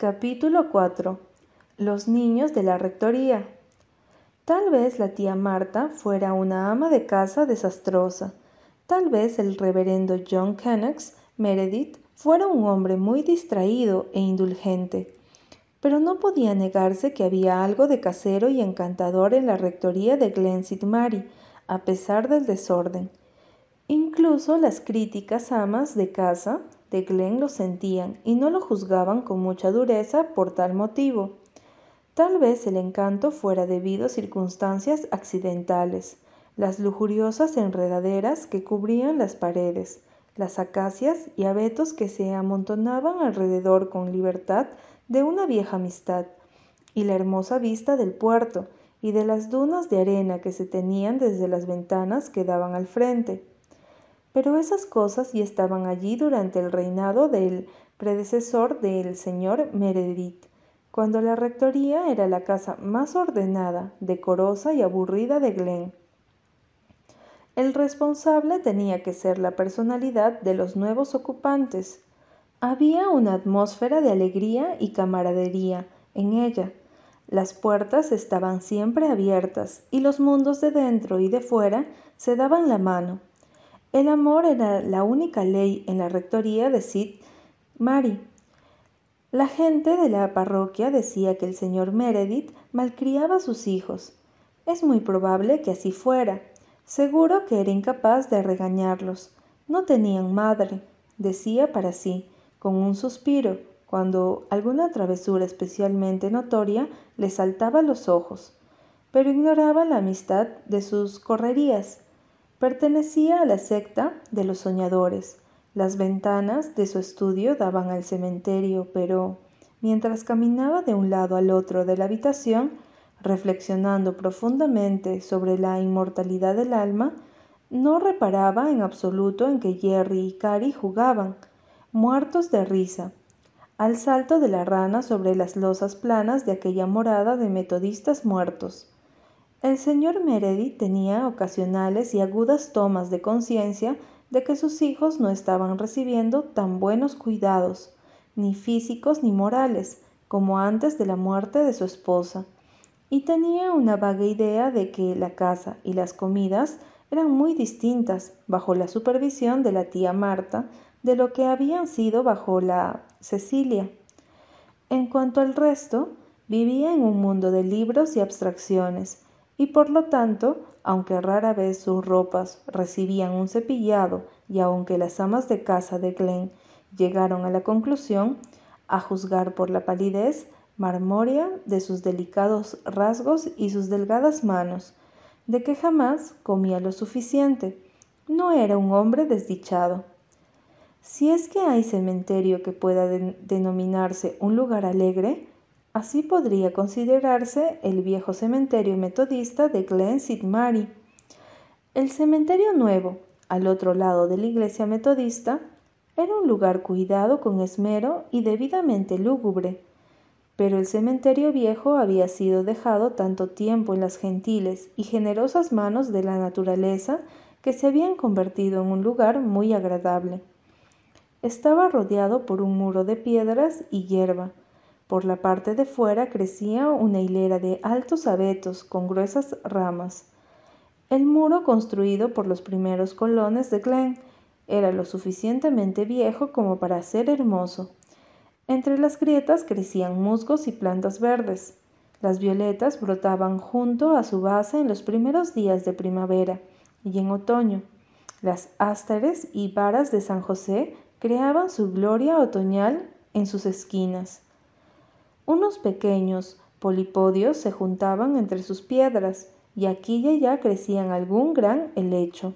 Capítulo 4 Los niños de la rectoría. Tal vez la tía Marta fuera una ama de casa desastrosa. Tal vez el reverendo John Kennex Meredith fuera un hombre muy distraído e indulgente. Pero no podía negarse que había algo de casero y encantador en la rectoría de Glen. Mary, a pesar del desorden. Incluso las críticas amas de casa de Glenn lo sentían y no lo juzgaban con mucha dureza por tal motivo. Tal vez el encanto fuera debido a circunstancias accidentales, las lujuriosas enredaderas que cubrían las paredes, las acacias y abetos que se amontonaban alrededor con libertad de una vieja amistad, y la hermosa vista del puerto y de las dunas de arena que se tenían desde las ventanas que daban al frente. Pero esas cosas ya estaban allí durante el reinado del predecesor del señor Meredith, cuando la rectoría era la casa más ordenada, decorosa y aburrida de Glen. El responsable tenía que ser la personalidad de los nuevos ocupantes. Había una atmósfera de alegría y camaradería en ella. Las puertas estaban siempre abiertas y los mundos de dentro y de fuera se daban la mano el amor era la única ley en la rectoría de Sid Mary. La gente de la parroquia decía que el señor Meredith malcriaba a sus hijos. Es muy probable que así fuera. Seguro que era incapaz de regañarlos. No tenían madre, decía para sí, con un suspiro, cuando alguna travesura especialmente notoria le saltaba a los ojos, pero ignoraba la amistad de sus correrías Pertenecía a la secta de los soñadores. Las ventanas de su estudio daban al cementerio, pero mientras caminaba de un lado al otro de la habitación, reflexionando profundamente sobre la inmortalidad del alma, no reparaba en absoluto en que Jerry y Cary jugaban, muertos de risa, al salto de la rana sobre las losas planas de aquella morada de metodistas muertos. El señor Meredith tenía ocasionales y agudas tomas de conciencia de que sus hijos no estaban recibiendo tan buenos cuidados, ni físicos ni morales, como antes de la muerte de su esposa, y tenía una vaga idea de que la casa y las comidas eran muy distintas bajo la supervisión de la tía Marta de lo que habían sido bajo la Cecilia. En cuanto al resto, vivía en un mundo de libros y abstracciones, y por lo tanto, aunque rara vez sus ropas recibían un cepillado y aunque las amas de casa de Glen llegaron a la conclusión, a juzgar por la palidez marmórea de sus delicados rasgos y sus delgadas manos, de que jamás comía lo suficiente, no era un hombre desdichado. Si es que hay cementerio que pueda denominarse un lugar alegre, Así podría considerarse el viejo cementerio metodista de Glen St. Mary. El cementerio nuevo, al otro lado de la iglesia metodista, era un lugar cuidado con esmero y debidamente lúgubre, pero el cementerio viejo había sido dejado tanto tiempo en las gentiles y generosas manos de la naturaleza que se habían convertido en un lugar muy agradable. Estaba rodeado por un muro de piedras y hierba, por la parte de fuera crecía una hilera de altos abetos con gruesas ramas. El muro construido por los primeros colones de Glen era lo suficientemente viejo como para ser hermoso. Entre las grietas crecían musgos y plantas verdes. Las violetas brotaban junto a su base en los primeros días de primavera y en otoño. Las ásteres y varas de San José creaban su gloria otoñal en sus esquinas. Unos pequeños polipodios se juntaban entre sus piedras, y aquí y allá crecían algún gran helecho.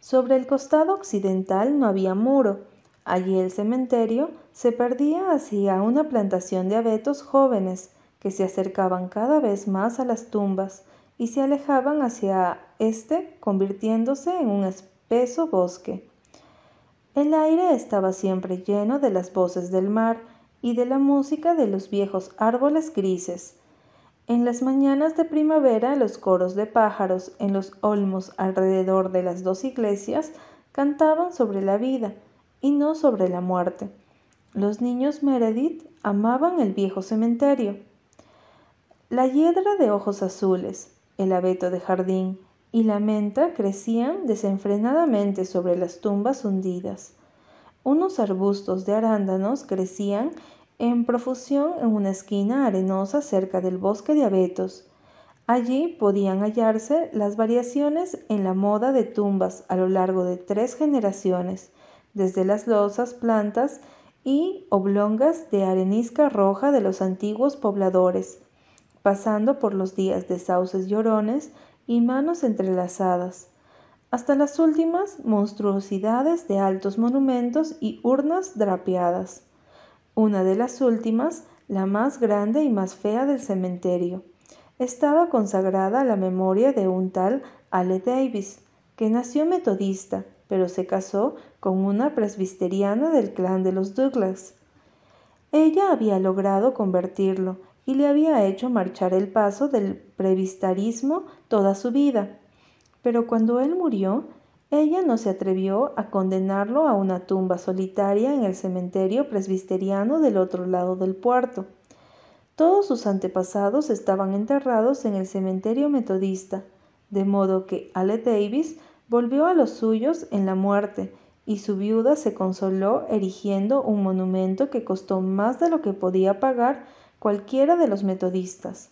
Sobre el costado occidental no había muro. Allí el cementerio se perdía hacia una plantación de abetos jóvenes que se acercaban cada vez más a las tumbas y se alejaban hacia este convirtiéndose en un espeso bosque. El aire estaba siempre lleno de las voces del mar y de la música de los viejos árboles grises. En las mañanas de primavera los coros de pájaros en los olmos alrededor de las dos iglesias cantaban sobre la vida y no sobre la muerte. Los niños Meredith amaban el viejo cementerio. La hiedra de ojos azules, el abeto de jardín y la menta crecían desenfrenadamente sobre las tumbas hundidas. Unos arbustos de arándanos crecían en profusión en una esquina arenosa cerca del bosque de abetos. Allí podían hallarse las variaciones en la moda de tumbas a lo largo de tres generaciones, desde las losas plantas y oblongas de arenisca roja de los antiguos pobladores, pasando por los días de sauces llorones y manos entrelazadas, hasta las últimas monstruosidades de altos monumentos y urnas drapeadas. Una de las últimas, la más grande y más fea del cementerio, estaba consagrada a la memoria de un tal Ale Davis, que nació metodista, pero se casó con una presbiteriana del clan de los Douglas. Ella había logrado convertirlo y le había hecho marchar el paso del presbiterismo toda su vida. Pero cuando él murió, ella no se atrevió a condenarlo a una tumba solitaria en el cementerio presbiteriano del otro lado del puerto. Todos sus antepasados estaban enterrados en el cementerio metodista, de modo que Ale Davis volvió a los suyos en la muerte y su viuda se consoló erigiendo un monumento que costó más de lo que podía pagar cualquiera de los metodistas.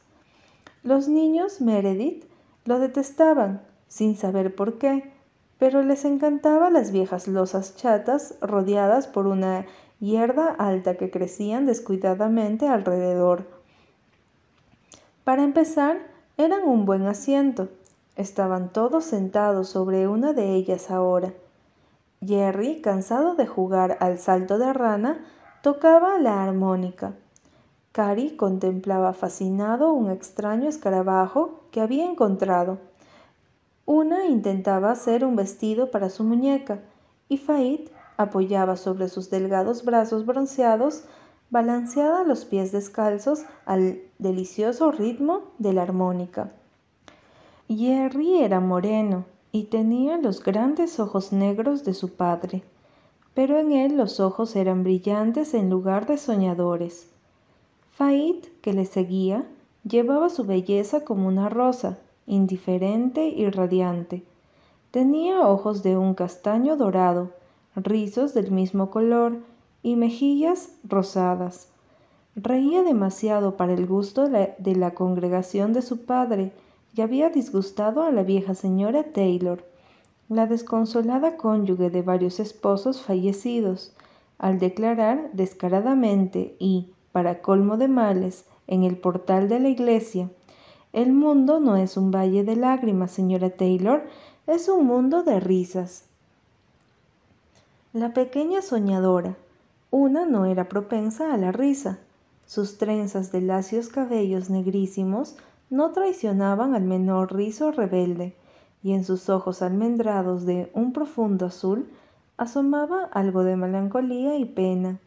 Los niños Meredith lo detestaban, sin saber por qué, pero les encantaban las viejas losas chatas rodeadas por una hierba alta que crecían descuidadamente alrededor. Para empezar, eran un buen asiento. Estaban todos sentados sobre una de ellas ahora. Jerry, cansado de jugar al salto de rana, tocaba la armónica. Cary contemplaba fascinado un extraño escarabajo que había encontrado. Una intentaba hacer un vestido para su muñeca y Fait apoyaba sobre sus delgados brazos bronceados, balanceada los pies descalzos al delicioso ritmo de la armónica. Jerry era moreno y tenía los grandes ojos negros de su padre, pero en él los ojos eran brillantes en lugar de soñadores. Fait, que le seguía, llevaba su belleza como una rosa, indiferente y radiante. Tenía ojos de un castaño dorado, rizos del mismo color y mejillas rosadas. Reía demasiado para el gusto de la, congregación de su padre y había disgustado a la vieja señora Taylor, la desconsolada cónyuge de varios esposos fallecidos, al declarar descaradamente y, para colmo de males, en el portal de la iglesia. El mundo no es un valle de lágrimas, señora Taylor, es un mundo de risas. La pequeña soñadora, una no era propensa a la risa. Sus trenzas de lacios cabellos negrísimos no traicionaban al menor rizo rebelde, y en sus ojos almendrados de un profundo azul asomaba algo de melancolía y pena.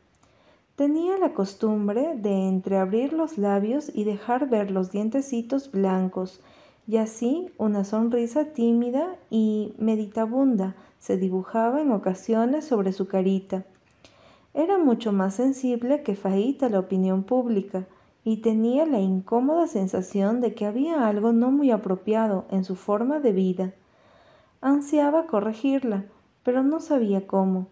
Tenía la costumbre de entreabrir los labios y dejar ver los dientecitos blancos, y así una sonrisa tímida y meditabunda se dibujaba en ocasiones sobre su carita. Era mucho más sensible que Faíta a la opinión pública, y tenía la incómoda sensación de que había algo no muy apropiado en su forma de vida. Ansiaba corregirla, pero no sabía cómo.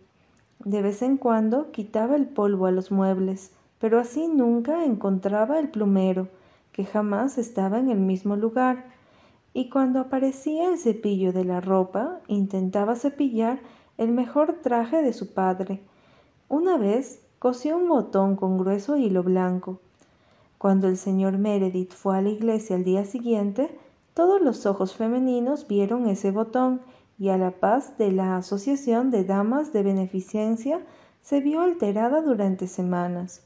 De vez en cuando quitaba el polvo a los muebles, pero así nunca encontraba el plumero, que jamás estaba en el mismo lugar, y cuando aparecía el cepillo de la ropa, intentaba cepillar el mejor traje de su padre. Una vez cosió un botón con grueso hilo blanco. Cuando el señor Meredith fue a la iglesia al día siguiente, todos los ojos femeninos vieron ese botón y a la paz de la Asociación de Damas de Beneficencia se vio alterada durante semanas.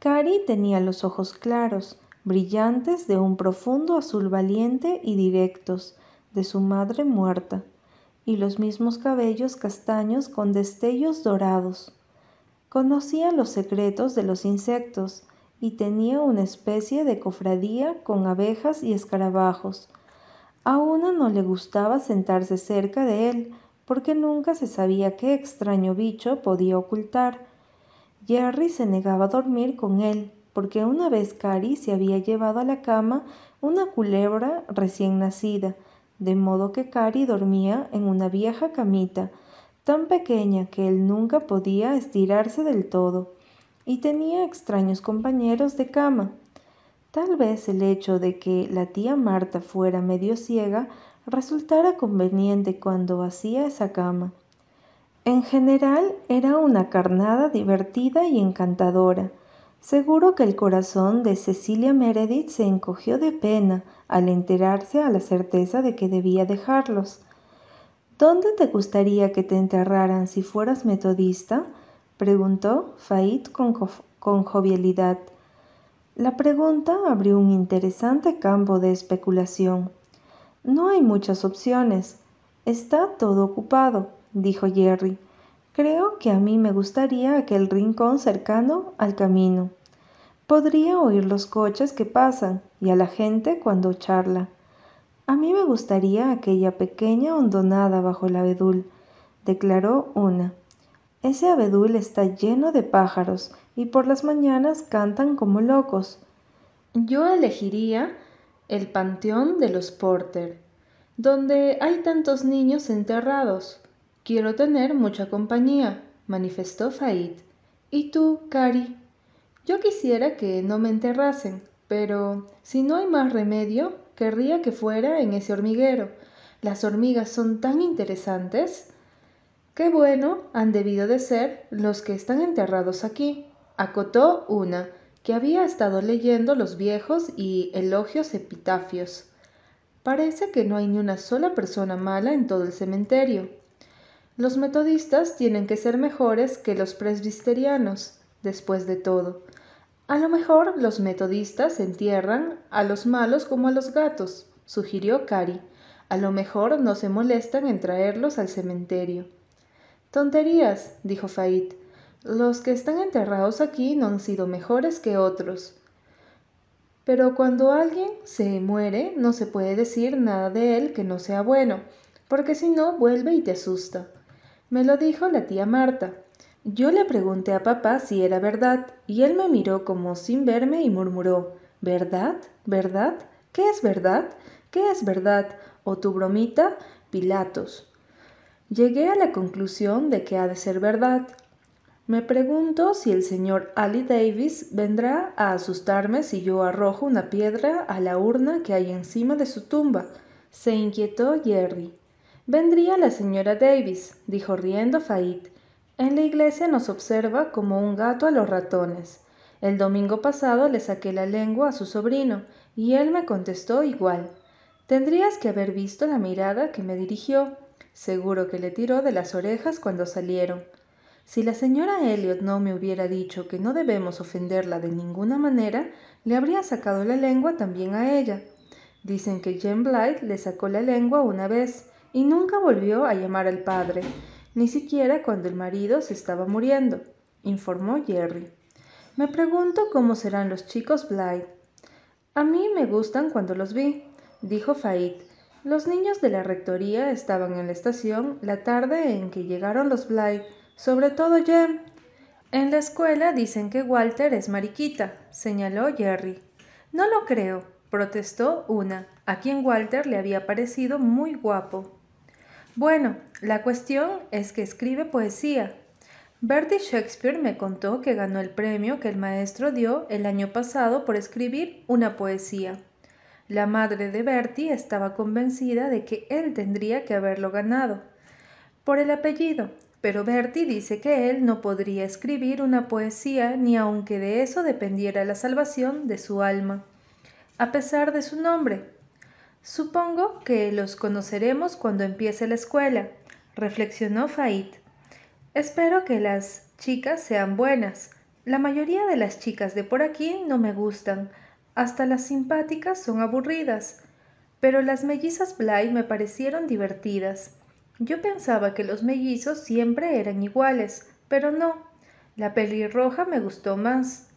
Cari tenía los ojos claros, brillantes de un profundo azul valiente y directos de su madre muerta, y los mismos cabellos castaños con destellos dorados. Conocía los secretos de los insectos y tenía una especie de cofradía con abejas y escarabajos, a una no le gustaba sentarse cerca de él, porque nunca se sabía qué extraño bicho podía ocultar, Jerry se negaba a dormir con él, porque una vez Carrie se había llevado a la cama una culebra recién nacida, de modo que Carrie dormía en una vieja camita, tan pequeña que él nunca podía estirarse del todo, y tenía extraños compañeros de cama. Tal vez el hecho de que la tía Marta fuera medio ciega resultara conveniente cuando hacía esa cama. En general era una carnada divertida y encantadora. Seguro que el corazón de Cecilia Meredith se encogió de pena al enterarse a la certeza de que debía dejarlos. ¿Dónde te gustaría que te enterraran si fueras metodista? preguntó Fait con, con jovialidad. La pregunta abrió un interesante campo de especulación. No hay muchas opciones. Está todo ocupado, dijo Jerry. Creo que a mí me gustaría aquel rincón cercano al camino. Podría oír los coches que pasan y a la gente cuando charla. A mí me gustaría aquella pequeña hondonada bajo el abedul, declaró una. Ese abedul está lleno de pájaros y por las mañanas cantan como locos. Yo elegiría el Panteón de los Porter, donde hay tantos niños enterrados. Quiero tener mucha compañía, manifestó Faid. ¿Y tú, Cari? Yo quisiera que no me enterrasen, pero si no hay más remedio, querría que fuera en ese hormiguero. Las hormigas son tan interesantes. Qué bueno han debido de ser los que están enterrados aquí acotó una, que había estado leyendo los viejos y elogios epitafios. Parece que no hay ni una sola persona mala en todo el cementerio. Los metodistas tienen que ser mejores que los presbiterianos, después de todo. A lo mejor los metodistas entierran a los malos como a los gatos, sugirió Cari. A lo mejor no se molestan en traerlos al cementerio. Tonterías, dijo Fait. Los que están enterrados aquí no han sido mejores que otros. Pero cuando alguien se muere, no se puede decir nada de él que no sea bueno, porque si no, vuelve y te asusta. Me lo dijo la tía Marta. Yo le pregunté a papá si era verdad, y él me miró como sin verme y murmuró ¿Verdad? ¿Verdad? ¿Qué es verdad? ¿Qué es verdad? ¿O tu bromita? Pilatos. Llegué a la conclusión de que ha de ser verdad, me pregunto si el señor Ali Davis vendrá a asustarme si yo arrojo una piedra a la urna que hay encima de su tumba, se inquietó Jerry. Vendría la señora Davis, dijo riendo Fait. En la iglesia nos observa como un gato a los ratones. El domingo pasado le saqué la lengua a su sobrino, y él me contestó igual. Tendrías que haber visto la mirada que me dirigió. Seguro que le tiró de las orejas cuando salieron. Si la señora Elliot no me hubiera dicho que no debemos ofenderla de ninguna manera, le habría sacado la lengua también a ella. Dicen que Jane Blythe le sacó la lengua una vez y nunca volvió a llamar al padre, ni siquiera cuando el marido se estaba muriendo, informó Jerry. Me pregunto cómo serán los chicos Blythe. A mí me gustan cuando los vi, dijo Fait. Los niños de la rectoría estaban en la estación la tarde en que llegaron los Blythe sobre todo Jem. En la escuela dicen que Walter es mariquita, señaló Jerry. No lo creo, protestó una, a quien Walter le había parecido muy guapo. Bueno, la cuestión es que escribe poesía. Bertie Shakespeare me contó que ganó el premio que el maestro dio el año pasado por escribir una poesía. La madre de Bertie estaba convencida de que él tendría que haberlo ganado. Por el apellido, pero Bertie dice que él no podría escribir una poesía ni aunque de eso dependiera la salvación de su alma, a pesar de su nombre. Supongo que los conoceremos cuando empiece la escuela, reflexionó Fait. Espero que las chicas sean buenas. La mayoría de las chicas de por aquí no me gustan, hasta las simpáticas son aburridas, pero las mellizas Bly me parecieron divertidas. Yo pensaba que los mellizos siempre eran iguales, pero no. La pelirroja me gustó más.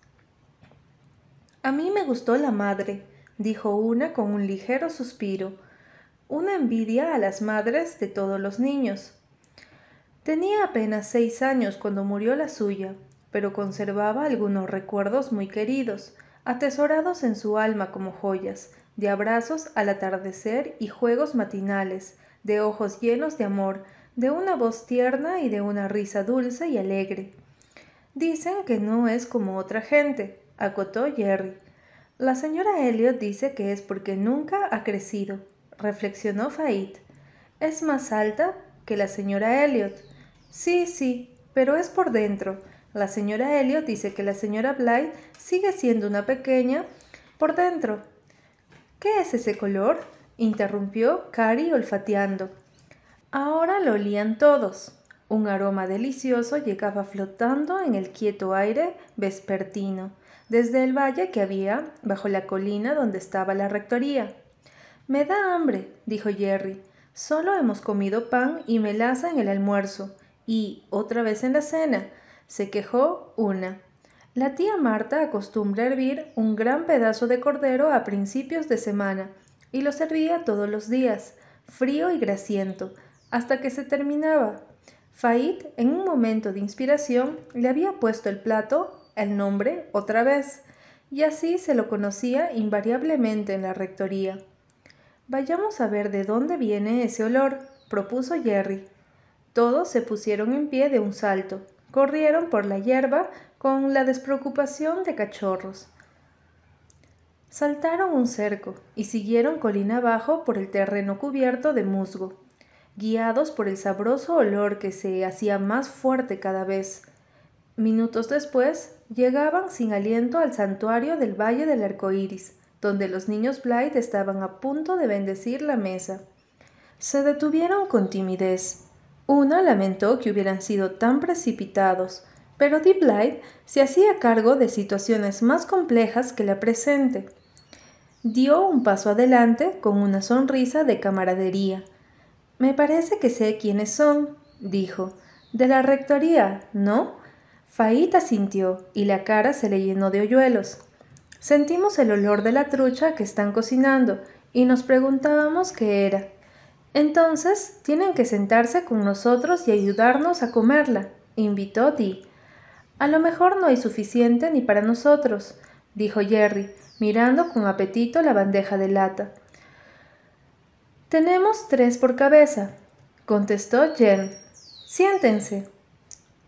A mí me gustó la madre, dijo una con un ligero suspiro, una envidia a las madres de todos los niños. Tenía apenas seis años cuando murió la suya. pero conservaba algunos recuerdos muy queridos, atesorados en su alma como joyas, de abrazos al atardecer y juegos matinales, de ojos llenos de amor, de una voz tierna y de una risa dulce y alegre. Dicen que no es como otra gente, acotó Jerry. La señora Elliot dice que es porque nunca ha crecido, reflexionó Fait. Es más alta que la señora Elliot. Sí, sí, pero es por dentro. La señora Elliot dice que la señora Blythe sigue siendo una pequeña por dentro. ¿Qué es ese color? Interrumpió Carrie olfateando. Ahora lo olían todos. Un aroma delicioso llegaba flotando en el quieto aire vespertino, desde el valle que había bajo la colina donde estaba la rectoría. Me da hambre, dijo Jerry. Solo hemos comido pan y melaza en el almuerzo, y otra vez en la cena, se quejó una. La tía Marta acostumbra hervir un gran pedazo de cordero a principios de semana, y lo servía todos los días, frío y grasiento, hasta que se terminaba. Fait, en un momento de inspiración, le había puesto el plato el nombre otra vez, y así se lo conocía invariablemente en la rectoría. Vayamos a ver de dónde viene ese olor, propuso Jerry. Todos se pusieron en pie de un salto, corrieron por la hierba con la despreocupación de cachorros. Saltaron un cerco y siguieron colina abajo por el terreno cubierto de musgo guiados por el sabroso olor que se hacía más fuerte cada vez. Minutos después, llegaban sin aliento al santuario del Valle del Arco Iris, donde los niños Blythe estaban a punto de bendecir la mesa. Se detuvieron con timidez. Una lamentó que hubieran sido tan precipitados, pero Dee Blythe se hacía cargo de situaciones más complejas que la presente. Dio un paso adelante con una sonrisa de camaradería me parece que sé quiénes son, dijo. De la rectoría, ¿no? Faíta sintió y la cara se le llenó de hoyuelos. Sentimos el olor de la trucha que están cocinando y nos preguntábamos qué era. Entonces tienen que sentarse con nosotros y ayudarnos a comerla, invitó Dee. A lo mejor no hay suficiente ni para nosotros, dijo Jerry, mirando con apetito la bandeja de lata. Tenemos tres por cabeza, contestó Jen. Siéntense.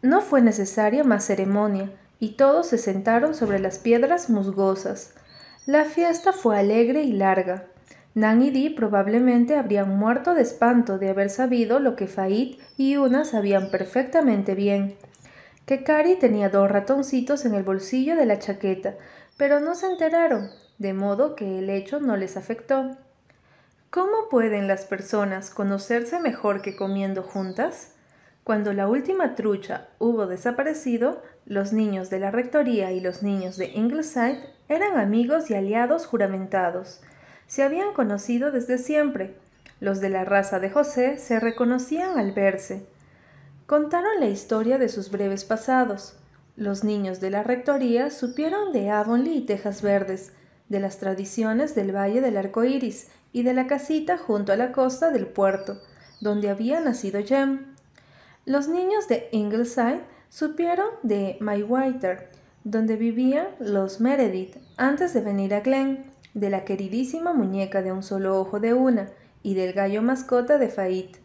No fue necesaria más ceremonia, y todos se sentaron sobre las piedras musgosas. La fiesta fue alegre y larga. Nan y Dee probablemente habrían muerto de espanto de haber sabido lo que Fait y Una sabían perfectamente bien. Que Cari tenía dos ratoncitos en el bolsillo de la chaqueta, pero no se enteraron, de modo que el hecho no les afectó. ¿Cómo pueden las personas conocerse mejor que comiendo juntas? Cuando la última trucha hubo desaparecido, los niños de la rectoría y los niños de Ingleside eran amigos y aliados juramentados. Se habían conocido desde siempre. Los de la raza de José se reconocían al verse. Contaron la historia de sus breves pasados. Los niños de la rectoría supieron de Avonlea y Tejas Verdes, de las tradiciones del Valle del Arco Iris y de la casita junto a la costa del puerto, donde había nacido Jem. Los niños de Ingleside supieron de Whiter, donde vivían los Meredith antes de venir a Glen, de la queridísima muñeca de un solo ojo de una y del gallo mascota de Fait.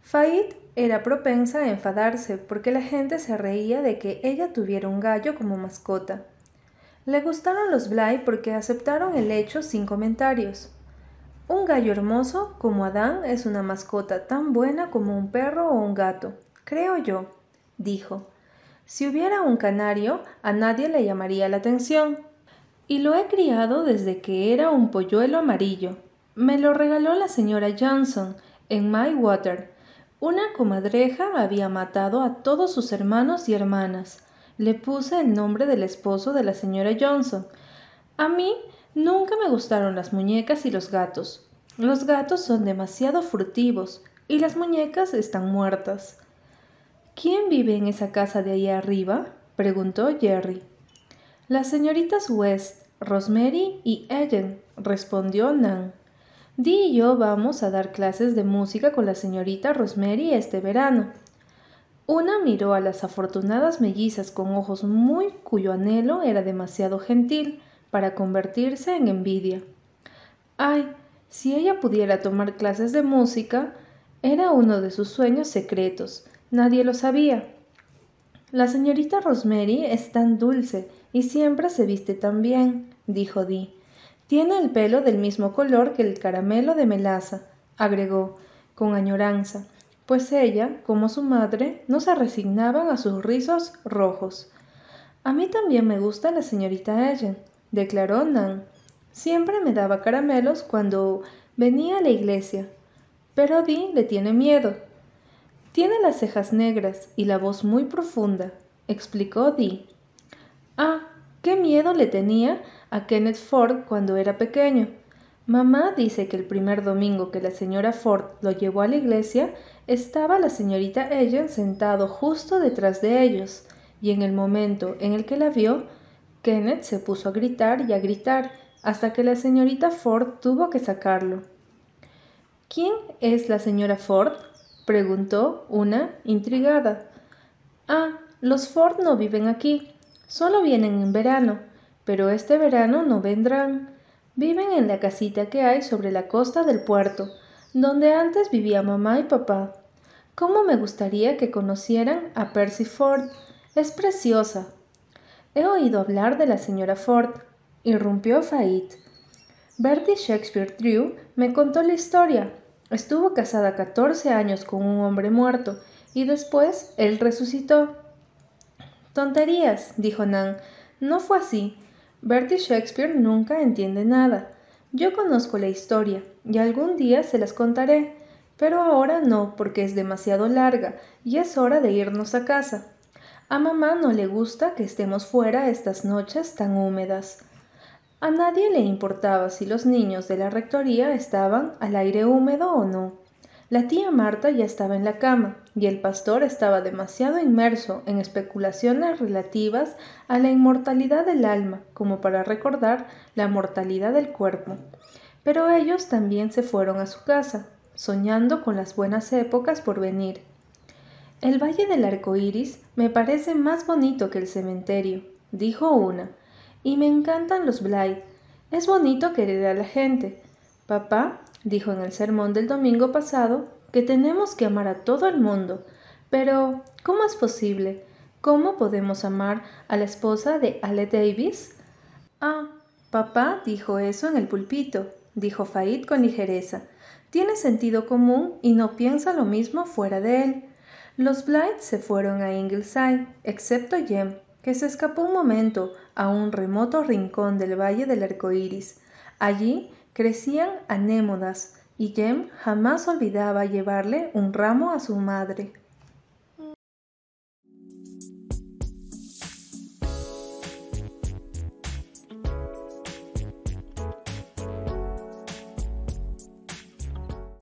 Fait era propensa a enfadarse porque la gente se reía de que ella tuviera un gallo como mascota. Le gustaron los Bly porque aceptaron el hecho sin comentarios. Un gallo hermoso como Adán es una mascota tan buena como un perro o un gato, creo yo, dijo. Si hubiera un canario, a nadie le llamaría la atención. Y lo he criado desde que era un polluelo amarillo. Me lo regaló la señora Johnson en My Water. Una comadreja había matado a todos sus hermanos y hermanas. Le puse el nombre del esposo de la señora Johnson. A mí Nunca me gustaron las muñecas y los gatos. Los gatos son demasiado furtivos y las muñecas están muertas. ¿Quién vive en esa casa de ahí arriba? preguntó Jerry. Las señoritas West, Rosemary y Ellen, respondió Nan. Dee y yo vamos a dar clases de música con la señorita Rosemary este verano. Una miró a las afortunadas mellizas con ojos muy cuyo anhelo era demasiado gentil para convertirse en envidia. Ay, si ella pudiera tomar clases de música, era uno de sus sueños secretos. Nadie lo sabía. La señorita Rosemary es tan dulce y siempre se viste tan bien, dijo Dee. Tiene el pelo del mismo color que el caramelo de melaza, agregó, con añoranza, pues ella, como su madre, no se resignaban a sus rizos rojos. A mí también me gusta la señorita Ellen, declaró Nan. Siempre me daba caramelos cuando venía a la iglesia. Pero Dee le tiene miedo. Tiene las cejas negras y la voz muy profunda, explicó Dee. Ah, qué miedo le tenía a Kenneth Ford cuando era pequeño. Mamá dice que el primer domingo que la señora Ford lo llevó a la iglesia, estaba la señorita Ellen sentado justo detrás de ellos, y en el momento en el que la vio, Kenneth se puso a gritar y a gritar hasta que la señorita Ford tuvo que sacarlo. ¿Quién es la señora Ford? preguntó una, intrigada. Ah, los Ford no viven aquí, solo vienen en verano, pero este verano no vendrán. Viven en la casita que hay sobre la costa del puerto, donde antes vivía mamá y papá. ¿Cómo me gustaría que conocieran a Percy Ford? Es preciosa. He oído hablar de la señora Ford, irrumpió Fait. Bertie Shakespeare Drew me contó la historia. Estuvo casada 14 años con un hombre muerto y después él resucitó. Tonterías, dijo Nan. No fue así. Bertie Shakespeare nunca entiende nada. Yo conozco la historia y algún día se las contaré, pero ahora no porque es demasiado larga y es hora de irnos a casa. A mamá no le gusta que estemos fuera estas noches tan húmedas. A nadie le importaba si los niños de la rectoría estaban al aire húmedo o no. La tía Marta ya estaba en la cama y el pastor estaba demasiado inmerso en especulaciones relativas a la inmortalidad del alma como para recordar la mortalidad del cuerpo. Pero ellos también se fueron a su casa, soñando con las buenas épocas por venir. El valle del arco iris me parece más bonito que el cementerio, dijo una, y me encantan los Blythe. Es bonito querer a la gente. Papá dijo en el sermón del domingo pasado que tenemos que amar a todo el mundo. Pero, ¿cómo es posible? ¿Cómo podemos amar a la esposa de Ale Davis? Ah, papá dijo eso en el pulpito, dijo Faid con ligereza. Tiene sentido común y no piensa lo mismo fuera de él. Los Blythe se fueron a Ingleside, excepto Jem, que se escapó un momento a un remoto rincón del valle del arco iris. Allí crecían anémonas y Jem jamás olvidaba llevarle un ramo a su madre.